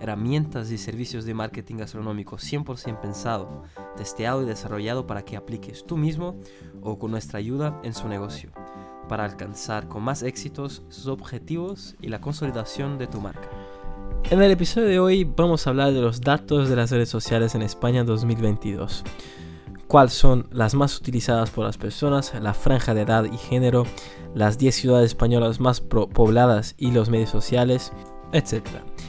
herramientas y servicios de marketing gastronómico 100% pensado, testeado y desarrollado para que apliques tú mismo o con nuestra ayuda en su negocio, para alcanzar con más éxitos sus objetivos y la consolidación de tu marca. En el episodio de hoy vamos a hablar de los datos de las redes sociales en España 2022 cuáles son las más utilizadas por las personas, la franja de edad y género, las 10 ciudades españolas más pobladas y los medios sociales, etc.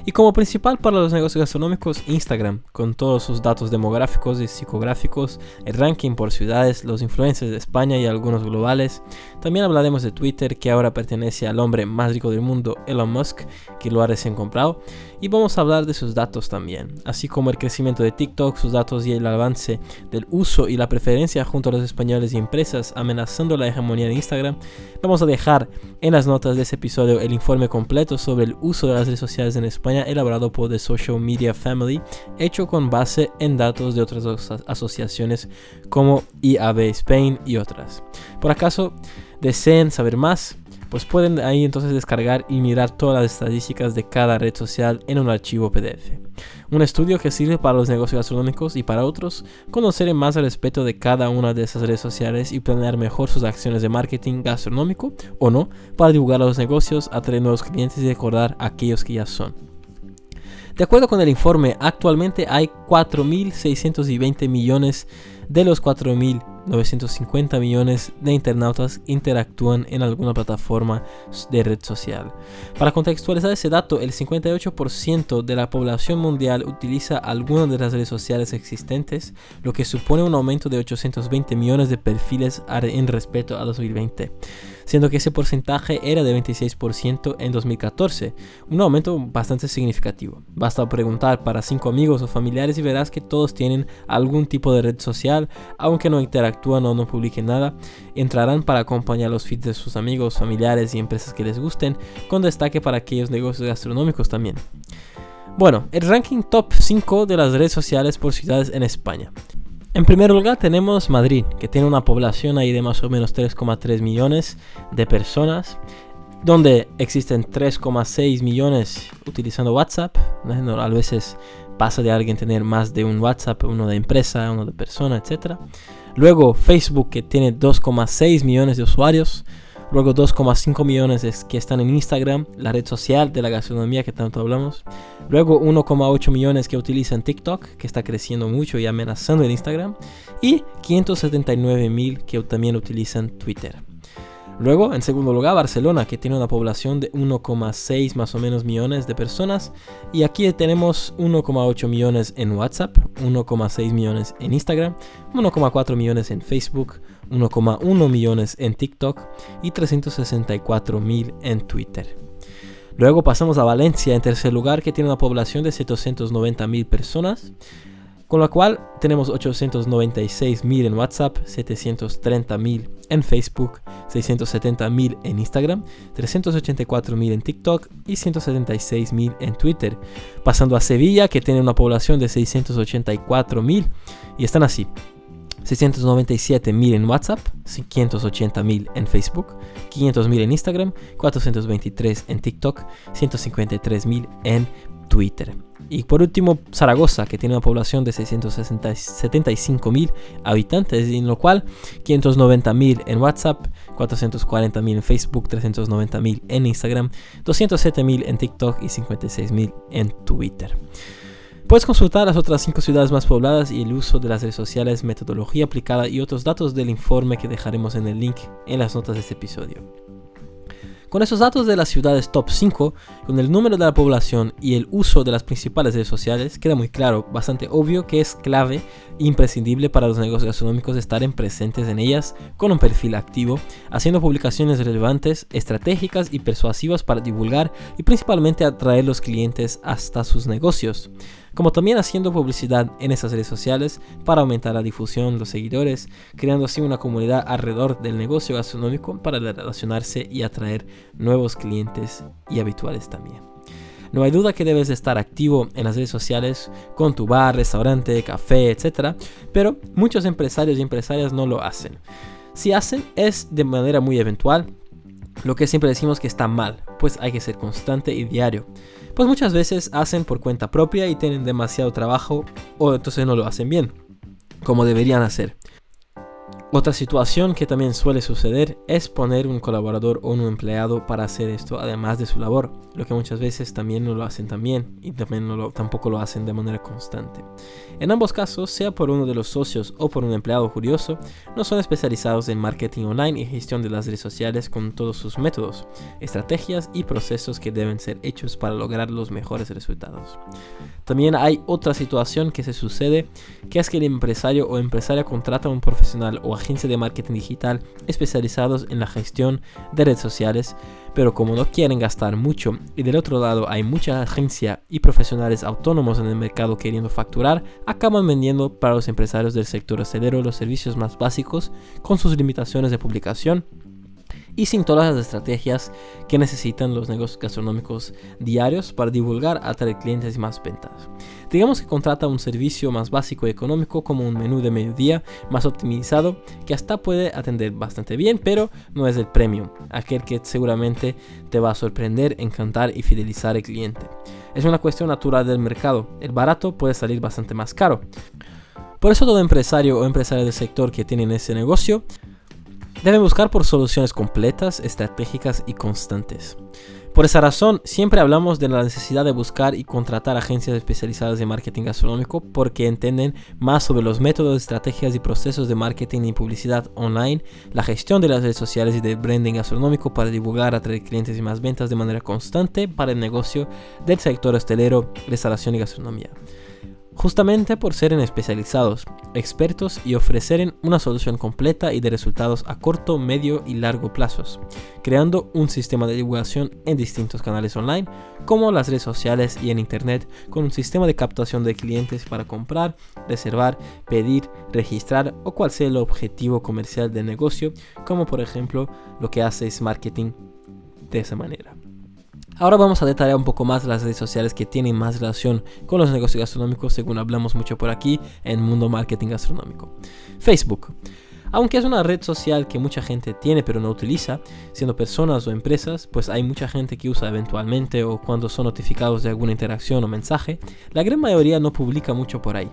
Y como principal para los negocios gastronómicos, Instagram, con todos sus datos demográficos y psicográficos, el ranking por ciudades, los influencers de España y algunos globales. También hablaremos de Twitter, que ahora pertenece al hombre más rico del mundo, Elon Musk, que lo ha recién comprado. Y vamos a hablar de sus datos también, así como el crecimiento de TikTok, sus datos y el avance del uso y la preferencia junto a los españoles y empresas amenazando la hegemonía de Instagram. Vamos a dejar en las notas de ese episodio el informe completo sobre el uso de las redes sociales en España elaborado por The Social Media Family, hecho con base en datos de otras asociaciones como IAB Spain y otras. Por acaso deseen saber más, pues pueden ahí entonces descargar y mirar todas las estadísticas de cada red social en un archivo PDF. Un estudio que sirve para los negocios gastronómicos y para otros, conocer más al respecto de cada una de esas redes sociales y planear mejor sus acciones de marketing gastronómico o no para divulgar a los negocios, atraer nuevos clientes y recordar a aquellos que ya son. De acuerdo con el informe, actualmente hay 4.620 millones de los 4.950 millones de internautas interactúan en alguna plataforma de red social. Para contextualizar ese dato, el 58% de la población mundial utiliza alguna de las redes sociales existentes, lo que supone un aumento de 820 millones de perfiles en respecto a 2020 siendo que ese porcentaje era de 26% en 2014, un aumento bastante significativo. Basta preguntar para 5 amigos o familiares y verás que todos tienen algún tipo de red social, aunque no interactúan o no publiquen nada, entrarán para acompañar los feeds de sus amigos, familiares y empresas que les gusten, con destaque para aquellos negocios gastronómicos también. Bueno, el ranking top 5 de las redes sociales por ciudades en España. En primer lugar tenemos Madrid, que tiene una población ahí de más o menos 3,3 millones de personas, donde existen 3,6 millones utilizando WhatsApp. A veces pasa de alguien tener más de un WhatsApp, uno de empresa, uno de persona, etc. Luego Facebook, que tiene 2,6 millones de usuarios. Luego 2,5 millones que están en Instagram, la red social de la gastronomía que tanto hablamos. Luego 1,8 millones que utilizan TikTok, que está creciendo mucho y amenazando en Instagram. Y 579 mil que también utilizan Twitter. Luego, en segundo lugar, Barcelona, que tiene una población de 1,6 más o menos millones de personas. Y aquí tenemos 1,8 millones en WhatsApp, 1,6 millones en Instagram, 1,4 millones en Facebook, 1,1 millones en TikTok y 364 mil en Twitter. Luego pasamos a Valencia en tercer lugar que tiene una población de 790 mil personas, con la cual tenemos 896 mil en WhatsApp, 730 mil en Facebook, 670 mil en Instagram, 384 mil en TikTok y 176 mil en Twitter. Pasando a Sevilla que tiene una población de 684 mil y están así. 697.000 en WhatsApp, 580.000 en Facebook, 500.000 en Instagram, 423 en TikTok, 153.000 en Twitter. Y por último, Zaragoza, que tiene una población de 675.000 habitantes, en lo cual 590.000 en WhatsApp, 440.000 en Facebook, 390.000 en Instagram, 207.000 en TikTok y 56.000 en Twitter. Puedes consultar las otras 5 ciudades más pobladas y el uso de las redes sociales, metodología aplicada y otros datos del informe que dejaremos en el link en las notas de este episodio. Con esos datos de las ciudades top 5, con el número de la población y el uso de las principales redes sociales, queda muy claro, bastante obvio que es clave e imprescindible para los negocios gastronómicos estar en presentes en ellas con un perfil activo, haciendo publicaciones relevantes, estratégicas y persuasivas para divulgar y principalmente atraer los clientes hasta sus negocios. Como también haciendo publicidad en esas redes sociales para aumentar la difusión, los seguidores, creando así una comunidad alrededor del negocio gastronómico para relacionarse y atraer nuevos clientes y habituales también. No hay duda que debes estar activo en las redes sociales con tu bar, restaurante, café, etc. Pero muchos empresarios y empresarias no lo hacen. Si hacen es de manera muy eventual, lo que siempre decimos que está mal, pues hay que ser constante y diario. Pues muchas veces hacen por cuenta propia y tienen demasiado trabajo o entonces no lo hacen bien, como deberían hacer. Otra situación que también suele suceder es poner un colaborador o un empleado para hacer esto además de su labor, lo que muchas veces también no lo hacen también y también no lo, tampoco lo hacen de manera constante. En ambos casos, sea por uno de los socios o por un empleado curioso, no son especializados en marketing online y gestión de las redes sociales con todos sus métodos, estrategias y procesos que deben ser hechos para lograr los mejores resultados. También hay otra situación que se sucede, que es que el empresario o empresaria contrata a un profesional o agencia de marketing digital especializados en la gestión de redes sociales, pero como no quieren gastar mucho y del otro lado hay mucha agencia y profesionales autónomos en el mercado queriendo facturar, acaban vendiendo para los empresarios del sector hotelero los servicios más básicos con sus limitaciones de publicación y sin todas las estrategias que necesitan los negocios gastronómicos diarios para divulgar, atraer clientes y más ventas. Digamos que contrata un servicio más básico y económico como un menú de mediodía más optimizado que hasta puede atender bastante bien, pero no es el premium, aquel que seguramente te va a sorprender, encantar y fidelizar al cliente. Es una cuestión natural del mercado, el barato puede salir bastante más caro. Por eso todo empresario o empresario del sector que tienen ese negocio deben buscar por soluciones completas, estratégicas y constantes. Por esa razón, siempre hablamos de la necesidad de buscar y contratar agencias especializadas de marketing gastronómico porque entienden más sobre los métodos, estrategias y procesos de marketing y publicidad online, la gestión de las redes sociales y de branding gastronómico para divulgar, atraer clientes y más ventas de manera constante para el negocio del sector hostelero, restauración y gastronomía justamente por ser especializados, expertos y ofrecer una solución completa y de resultados a corto, medio y largo plazos, creando un sistema de divulgación en distintos canales online, como las redes sociales y en Internet, con un sistema de captación de clientes para comprar, reservar, pedir, registrar o cual sea el objetivo comercial del negocio, como por ejemplo lo que hace es marketing de esa manera. Ahora vamos a detallar un poco más las redes sociales que tienen más relación con los negocios gastronómicos, según hablamos mucho por aquí en Mundo Marketing Gastronómico. Facebook. Aunque es una red social que mucha gente tiene pero no utiliza, siendo personas o empresas, pues hay mucha gente que usa eventualmente o cuando son notificados de alguna interacción o mensaje, la gran mayoría no publica mucho por ahí.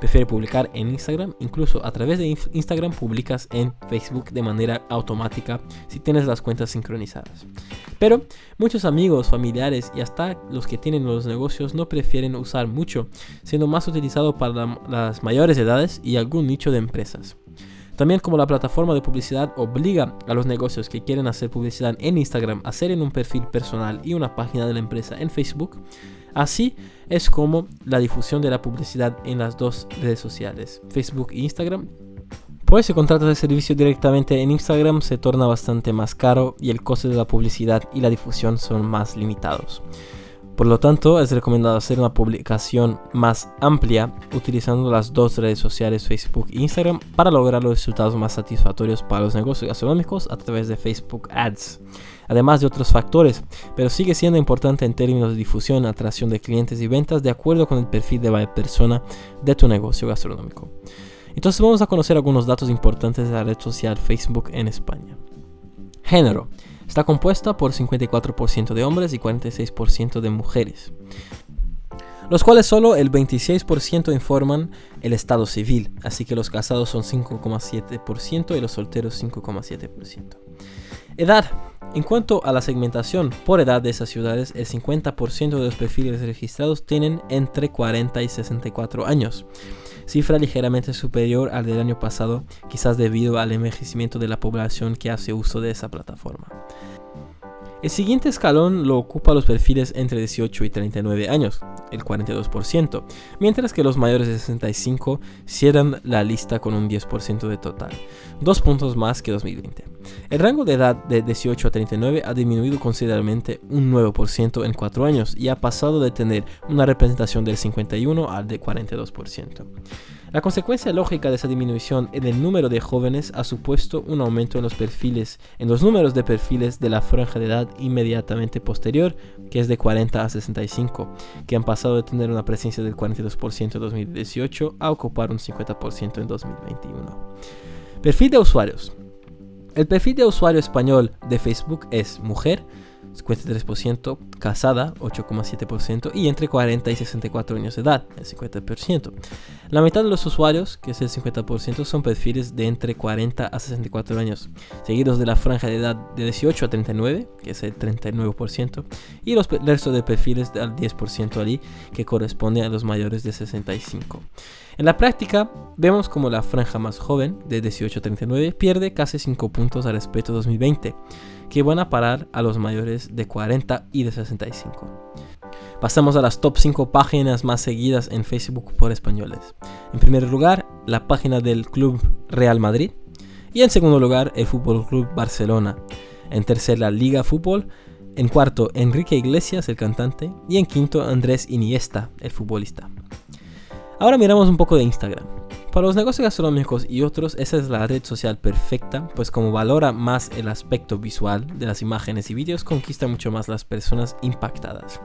Prefiere publicar en Instagram, incluso a través de Instagram publicas en Facebook de manera automática si tienes las cuentas sincronizadas. Pero muchos amigos, familiares y hasta los que tienen los negocios no prefieren usar mucho, siendo más utilizado para las mayores edades y algún nicho de empresas. También como la plataforma de publicidad obliga a los negocios que quieren hacer publicidad en Instagram a hacer en un perfil personal y una página de la empresa en Facebook, así es como la difusión de la publicidad en las dos redes sociales, Facebook e Instagram. Pues si contratas el servicio directamente en Instagram se torna bastante más caro y el coste de la publicidad y la difusión son más limitados. Por lo tanto, es recomendado hacer una publicación más amplia utilizando las dos redes sociales Facebook e Instagram para lograr los resultados más satisfactorios para los negocios gastronómicos a través de Facebook Ads, además de otros factores, pero sigue siendo importante en términos de difusión, atracción de clientes y ventas de acuerdo con el perfil de la persona de tu negocio gastronómico. Entonces vamos a conocer algunos datos importantes de la red social Facebook en España. Género. Está compuesta por 54% de hombres y 46% de mujeres, los cuales solo el 26% informan el estado civil, así que los casados son 5,7% y los solteros 5,7%. Edad. En cuanto a la segmentación por edad de esas ciudades, el 50% de los perfiles registrados tienen entre 40 y 64 años, cifra ligeramente superior al del año pasado, quizás debido al envejecimiento de la población que hace uso de esa plataforma. El siguiente escalón lo ocupa los perfiles entre 18 y 39 años, el 42%, mientras que los mayores de 65 cierran la lista con un 10% de total, dos puntos más que 2020. El rango de edad de 18 a 39 ha disminuido considerablemente un 9% en 4 años y ha pasado de tener una representación del 51 al de 42%. La consecuencia lógica de esa disminución en el número de jóvenes ha supuesto un aumento en los perfiles, en los números de perfiles de la franja de edad inmediatamente posterior, que es de 40 a 65, que han pasado de tener una presencia del 42% en 2018 a ocupar un 50% en 2021. Perfil de usuarios. El perfil de usuario español de Facebook es mujer, 53%, casada, 8,7% y entre 40 y 64 años de edad, el 50%. La mitad de los usuarios, que es el 50%, son perfiles de entre 40 a 64 años, seguidos de la franja de edad de 18 a 39, que es el 39%, y los restos de perfiles del 10% allí, que corresponde a los mayores de 65. En la práctica, vemos como la franja más joven, de 18 a 39, pierde casi 5 puntos al respecto de 2020 que van a parar a los mayores de 40 y de 65. Pasamos a las top 5 páginas más seguidas en Facebook por españoles. En primer lugar, la página del Club Real Madrid. Y en segundo lugar, el Fútbol Club Barcelona. En tercer, la Liga Fútbol. En cuarto, Enrique Iglesias, el cantante. Y en quinto, Andrés Iniesta, el futbolista. Ahora miramos un poco de Instagram. Para los negocios gastronómicos y otros, esa es la red social perfecta, pues como valora más el aspecto visual de las imágenes y vídeos, conquista mucho más las personas impactadas.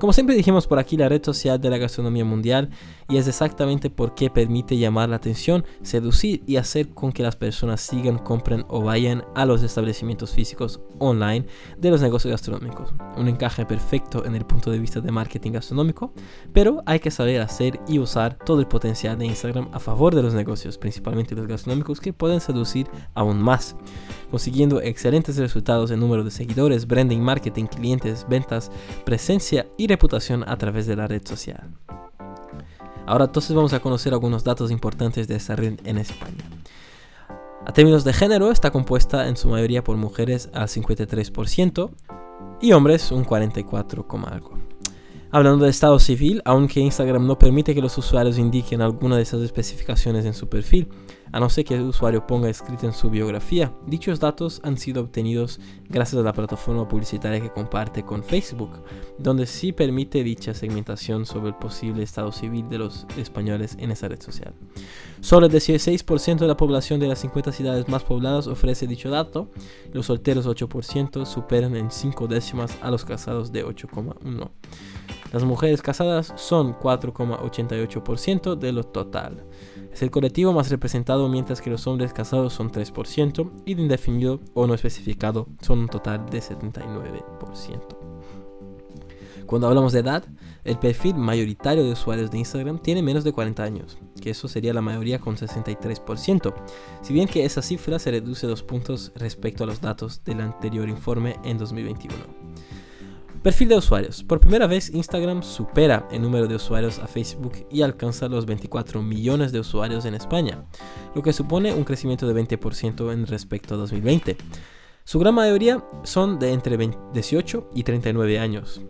Como siempre dijimos por aquí, la red social de la gastronomía mundial y es exactamente porque permite llamar la atención, seducir y hacer con que las personas sigan, compren o vayan a los establecimientos físicos online de los negocios gastronómicos. Un encaje perfecto en el punto de vista de marketing gastronómico, pero hay que saber hacer y usar todo el potencial de Instagram a favor de los negocios, principalmente los gastronómicos, que pueden seducir aún más, consiguiendo excelentes resultados en número de seguidores, branding, marketing, clientes, ventas, presencia y reputación a través de la red social. Ahora entonces vamos a conocer algunos datos importantes de esta red en España. A términos de género, está compuesta en su mayoría por mujeres al 53% y hombres un 44, algo. Hablando de estado civil, aunque Instagram no permite que los usuarios indiquen alguna de esas especificaciones en su perfil, a no ser que el usuario ponga escrito en su biografía, dichos datos han sido obtenidos gracias a la plataforma publicitaria que comparte con Facebook, donde sí permite dicha segmentación sobre el posible estado civil de los españoles en esa red social. Solo el 16% de la población de las 50 ciudades más pobladas ofrece dicho dato, los solteros 8% superan en 5 décimas a los casados de 8,1%. Las mujeres casadas son 4,88% de lo total. Es el colectivo más representado mientras que los hombres casados son 3% y de indefinido o no especificado son un total de 79%. Cuando hablamos de edad, el perfil mayoritario de usuarios de Instagram tiene menos de 40 años, que eso sería la mayoría con 63%, si bien que esa cifra se reduce dos puntos respecto a los datos del anterior informe en 2021. Perfil de usuarios. Por primera vez Instagram supera el número de usuarios a Facebook y alcanza los 24 millones de usuarios en España, lo que supone un crecimiento de 20% en respecto a 2020. Su gran mayoría son de entre 18 y 39 años,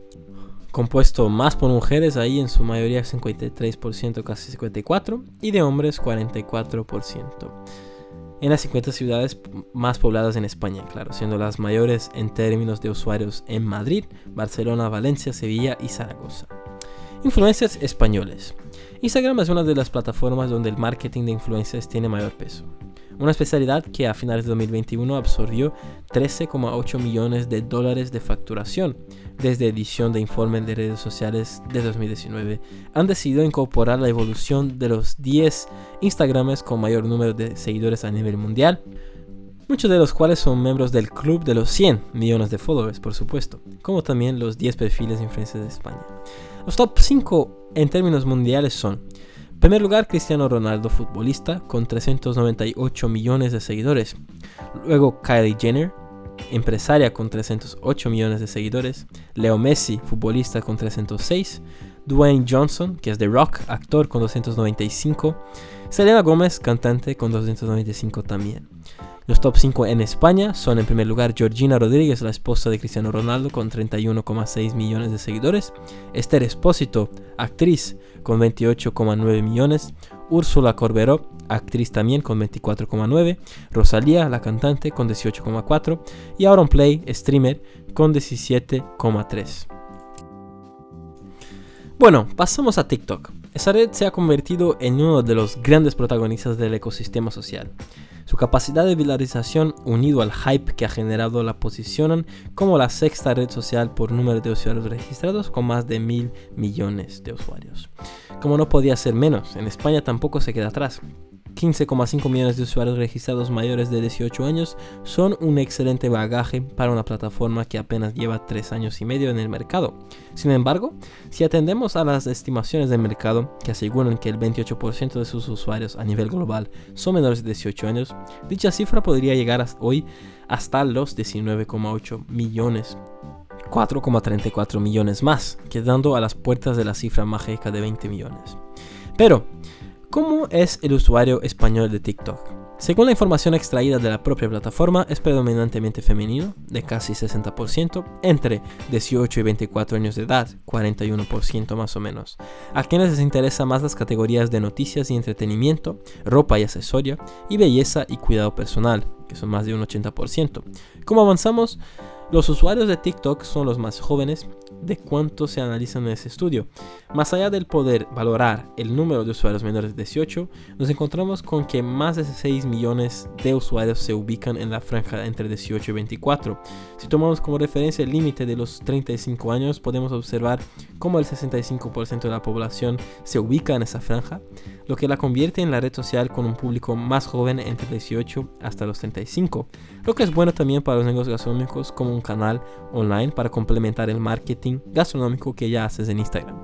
compuesto más por mujeres, ahí en su mayoría 53%, casi 54%, y de hombres 44% en las 50 ciudades más pobladas en España, claro, siendo las mayores en términos de usuarios en Madrid, Barcelona, Valencia, Sevilla y Zaragoza. Influencers españoles. Instagram es una de las plataformas donde el marketing de influencers tiene mayor peso una especialidad que a finales de 2021 absorbió 13,8 millones de dólares de facturación. Desde edición de informe de redes sociales de 2019, han decidido incorporar la evolución de los 10 Instagrames con mayor número de seguidores a nivel mundial, muchos de los cuales son miembros del club de los 100 millones de followers, por supuesto, como también los 10 perfiles de influencers de España. Los top 5 en términos mundiales son en primer lugar, Cristiano Ronaldo, futbolista, con 398 millones de seguidores. Luego, Kylie Jenner, empresaria con 308 millones de seguidores. Leo Messi, futbolista con 306. Dwayne Johnson, que es The Rock, actor con 295, Selena Gómez, cantante con 295 también. Los top 5 en España son en primer lugar Georgina Rodríguez, la esposa de Cristiano Ronaldo, con 31,6 millones de seguidores. Esther Espósito, actriz, con 28,9 millones. Úrsula Corberó, actriz también, con 24,9. Rosalía, la cantante, con 18,4. Y Auron Play, streamer, con 17,3. Bueno, pasamos a TikTok. Esa red se ha convertido en uno de los grandes protagonistas del ecosistema social. Su capacidad de viralización unido al hype que ha generado la posicionan como la sexta red social por número de usuarios registrados con más de mil millones de usuarios. Como no podía ser menos, en España tampoco se queda atrás. 15,5 millones de usuarios registrados mayores de 18 años son un excelente bagaje para una plataforma que apenas lleva 3 años y medio en el mercado. Sin embargo, si atendemos a las estimaciones del mercado que aseguran que el 28% de sus usuarios a nivel global son menores de 18 años, dicha cifra podría llegar hoy hasta los 19,8 millones 4,34 millones más, quedando a las puertas de la cifra mágica de 20 millones. Pero, ¿Cómo es el usuario español de TikTok? Según la información extraída de la propia plataforma, es predominantemente femenino, de casi 60%, entre 18 y 24 años de edad, 41% más o menos, a quienes les interesa más las categorías de noticias y entretenimiento, ropa y accesoria, y belleza y cuidado personal, que son más de un 80%. Como avanzamos, los usuarios de TikTok son los más jóvenes de cuánto se analizan en ese estudio. Más allá del poder valorar el número de usuarios menores de 18, nos encontramos con que más de 6 millones de usuarios se ubican en la franja entre 18 y 24. Si tomamos como referencia el límite de los 35 años, podemos observar cómo el 65% de la población se ubica en esa franja, lo que la convierte en la red social con un público más joven entre 18 hasta los 35, lo que es bueno también para los negocios gastronómicos como un canal online para complementar el marketing gastronómico que ya haces en Instagram.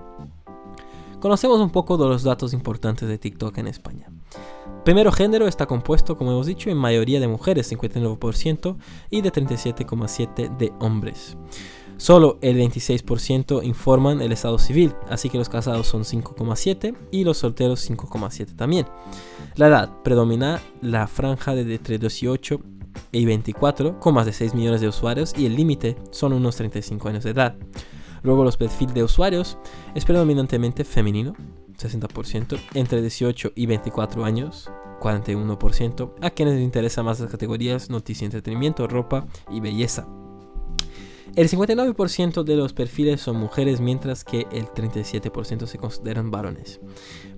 Conocemos un poco de los datos importantes de TikTok en España. Primero género está compuesto, como hemos dicho, en mayoría de mujeres, 59%, y de 37,7% de hombres. Solo el 26% informan el estado civil, así que los casados son 5,7 y los solteros 5,7 también. La edad predomina la franja de entre 18 y 24 con más de 6 millones de usuarios y el límite son unos 35 años de edad. Luego los perfiles de usuarios es predominantemente femenino, 60%, entre 18 y 24 años, 41%, a quienes les interesa más las categorías noticia, entretenimiento, ropa y belleza. El 59% de los perfiles son mujeres, mientras que el 37% se consideran varones.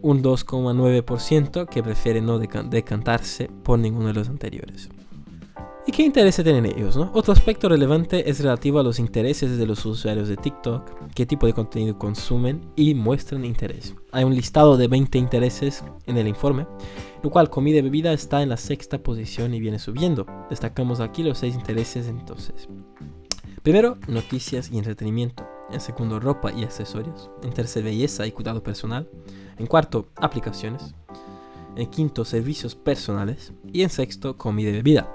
Un 2,9% que prefiere no decantarse por ninguno de los anteriores. ¿Y qué interés tienen ellos? Otro aspecto relevante es relativo a los intereses de los usuarios de TikTok, qué tipo de contenido consumen y muestran interés. Hay un listado de 20 intereses en el informe, lo cual comida y bebida está en la sexta posición y viene subiendo. Destacamos aquí los 6 intereses entonces. Primero, noticias y entretenimiento. En segundo, ropa y accesorios. En tercer, belleza y cuidado personal. En cuarto, aplicaciones. En quinto, servicios personales. Y en sexto, comida y bebida.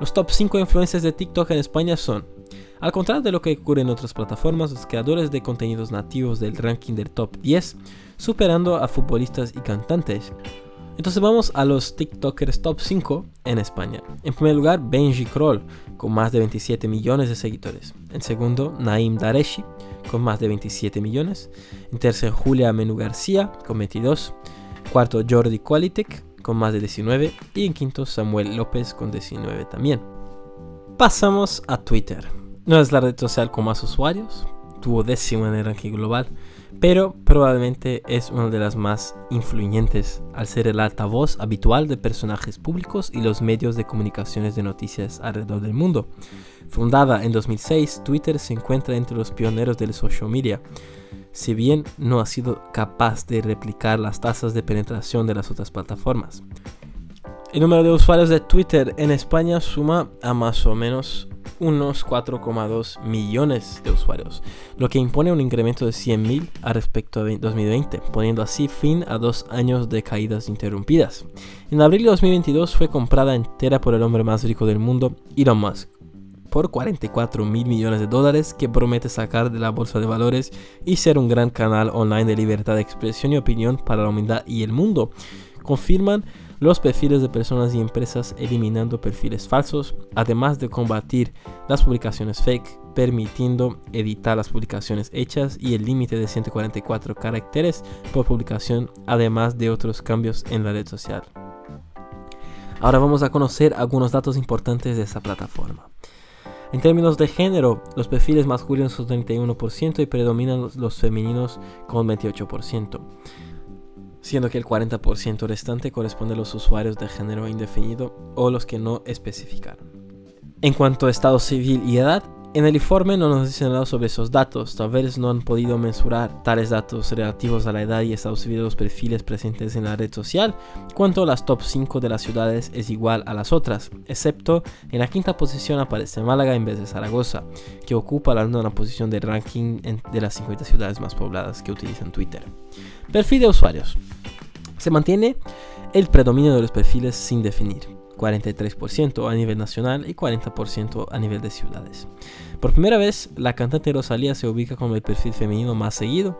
Los top 5 influencers de TikTok en España son, al contrario de lo que ocurre en otras plataformas, los creadores de contenidos nativos del ranking del top 10, superando a futbolistas y cantantes. Entonces vamos a los TikTokers top 5 en España. En primer lugar, Benji Kroll, con más de 27 millones de seguidores. En segundo, Naim Dareshi, con más de 27 millones. En tercer, Julia Menú García, con 22. Cuarto, Jordi Qualitic, con más de 19 y en quinto Samuel López con 19 también. Pasamos a Twitter. No es la red social con más usuarios, tuvo décimo en el ranking global, pero probablemente es una de las más influyentes al ser el altavoz habitual de personajes públicos y los medios de comunicaciones de noticias alrededor del mundo. Fundada en 2006, Twitter se encuentra entre los pioneros del social media si bien no ha sido capaz de replicar las tasas de penetración de las otras plataformas. El número de usuarios de Twitter en España suma a más o menos unos 4,2 millones de usuarios, lo que impone un incremento de 100.000 a respecto a 2020, poniendo así fin a dos años de caídas interrumpidas. En abril de 2022 fue comprada entera por el hombre más rico del mundo, Elon Musk, por 44 mil millones de dólares que promete sacar de la bolsa de valores y ser un gran canal online de libertad de expresión y opinión para la humanidad y el mundo. Confirman los perfiles de personas y empresas eliminando perfiles falsos, además de combatir las publicaciones fake, permitiendo editar las publicaciones hechas y el límite de 144 caracteres por publicación, además de otros cambios en la red social. Ahora vamos a conocer algunos datos importantes de esta plataforma. En términos de género, los perfiles masculinos son 31% y predominan los femeninos con 28% siendo que el 40% restante corresponde a los usuarios de género indefinido o los que no especificaron. En cuanto a estado civil y edad, en el informe no nos dicen nada sobre esos datos, tal vez no han podido mensurar tales datos relativos a la edad y estado civil de los perfiles presentes en la red social, cuanto las top 5 de las ciudades es igual a las otras, excepto en la quinta posición aparece Málaga en vez de Zaragoza, que ocupa la nona posición del ranking de las 50 ciudades más pobladas que utilizan Twitter. Perfil de usuarios. Se mantiene el predominio de los perfiles sin definir, 43% a nivel nacional y 40% a nivel de ciudades. Por primera vez, la cantante Rosalía se ubica como el perfil femenino más seguido,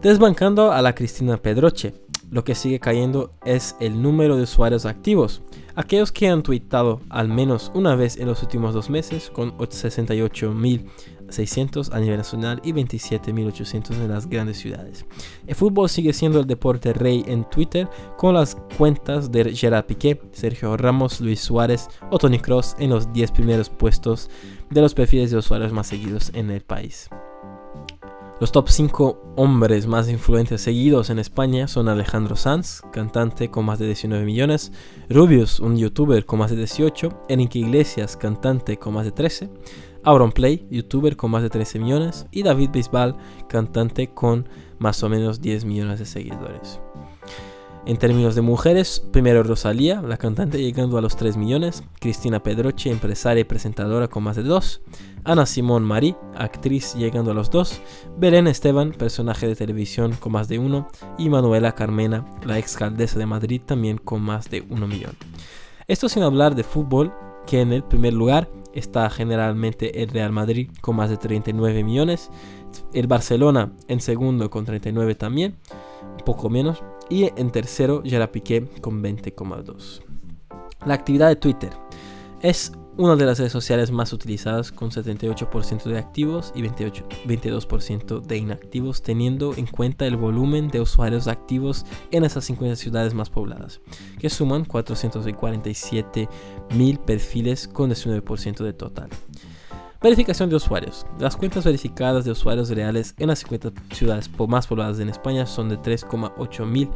desbancando a la Cristina Pedroche. Lo que sigue cayendo es el número de usuarios activos, aquellos que han tweetado al menos una vez en los últimos dos meses, con 68.000 600 a nivel nacional y 27.800 en las grandes ciudades. El fútbol sigue siendo el deporte rey en Twitter con las cuentas de Gerard Piqué, Sergio Ramos, Luis Suárez o Tony Cross en los 10 primeros puestos de los perfiles de usuarios más seguidos en el país. Los top 5 hombres más influentes seguidos en España son Alejandro Sanz, cantante con más de 19 millones, Rubius, un youtuber con más de 18, Enrique Iglesias, cantante con más de 13, Play, youtuber con más de 13 millones, y David Bisbal, cantante con más o menos 10 millones de seguidores. En términos de mujeres, primero Rosalía, la cantante llegando a los 3 millones, Cristina Pedroche, empresaria y presentadora con más de 2, Ana Simón Marí, actriz llegando a los 2, Belén Esteban, personaje de televisión con más de 1, y Manuela Carmena, la alcaldesa de Madrid también con más de 1 millón. Esto sin hablar de fútbol, que en el primer lugar está generalmente el Real Madrid con más de 39 millones, el Barcelona en segundo con 39 también, un poco menos, y en tercero Gerard Piqué con 20,2. La actividad de Twitter es una de las redes sociales más utilizadas con 78% de activos y 28, 22% de inactivos, teniendo en cuenta el volumen de usuarios activos en esas 50 ciudades más pobladas, que suman 447 mil perfiles con 19% de total. Verificación de usuarios. Las cuentas verificadas de usuarios reales en las 50 ciudades más pobladas en España son de 3,8 mil,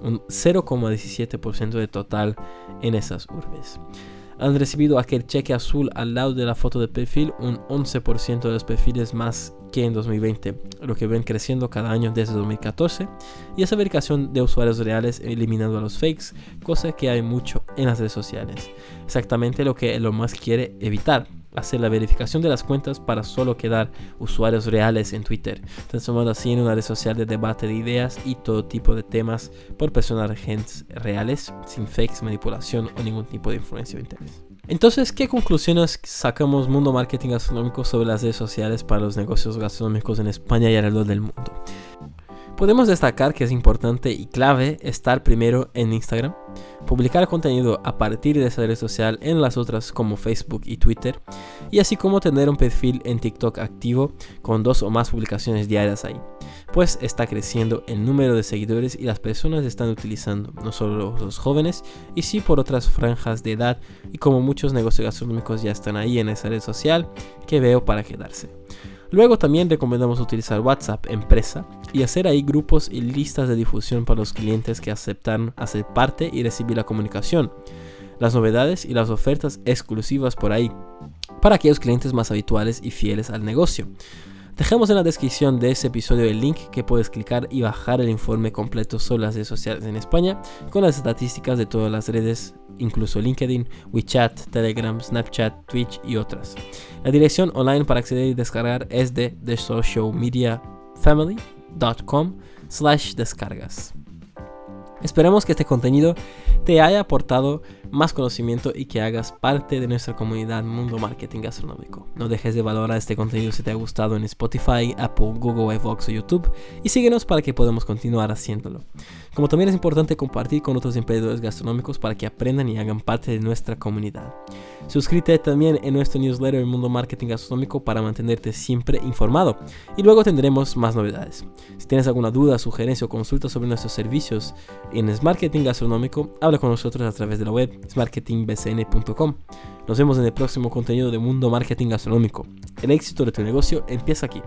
un 0,17% de total en esas urbes han recibido aquel cheque azul al lado de la foto de perfil, un 11% de los perfiles más que en 2020, lo que ven creciendo cada año desde 2014, y esa verificación de usuarios reales eliminando a los fakes, cosa que hay mucho en las redes sociales. Exactamente lo que Elon Musk quiere evitar hacer la verificación de las cuentas para solo quedar usuarios reales en Twitter, transformando así en una red social de debate de ideas y todo tipo de temas por personajes reales, sin fakes, manipulación o ningún tipo de influencia o interés. Entonces, ¿qué conclusiones sacamos Mundo Marketing Gastronómico sobre las redes sociales para los negocios gastronómicos en España y alrededor del mundo? Podemos destacar que es importante y clave estar primero en Instagram, publicar contenido a partir de esa red social en las otras como Facebook y Twitter, y así como tener un perfil en TikTok activo con dos o más publicaciones diarias ahí, pues está creciendo el número de seguidores y las personas están utilizando, no solo los jóvenes, y sí por otras franjas de edad, y como muchos negocios gastronómicos ya están ahí en esa red social, que veo para quedarse. Luego también recomendamos utilizar WhatsApp empresa y hacer ahí grupos y listas de difusión para los clientes que aceptan hacer parte y recibir la comunicación, las novedades y las ofertas exclusivas por ahí para aquellos clientes más habituales y fieles al negocio. Dejamos en la descripción de ese episodio el link que puedes clicar y bajar el informe completo sobre las redes sociales en España con las estadísticas de todas las redes, incluso LinkedIn, WeChat, Telegram, Snapchat, Twitch y otras. La dirección online para acceder y descargar es de thesocialmediafamily.com slash descargas. Esperemos que este contenido te haya aportado más conocimiento y que hagas parte de nuestra comunidad Mundo Marketing Gastronómico. No dejes de valorar este contenido si te ha gustado en Spotify, Apple, Google, iVoox o YouTube y síguenos para que podamos continuar haciéndolo. Como también es importante compartir con otros emprendedores gastronómicos para que aprendan y hagan parte de nuestra comunidad. Suscríbete también en nuestro newsletter El Mundo Marketing Gastronómico para mantenerte siempre informado y luego tendremos más novedades. Si tienes alguna duda, sugerencia o consulta sobre nuestros servicios en Marketing Gastronómico, habla con nosotros a través de la web smarketingbcn.com. Nos vemos en el próximo contenido de Mundo Marketing Gastronómico. El éxito de tu negocio empieza aquí.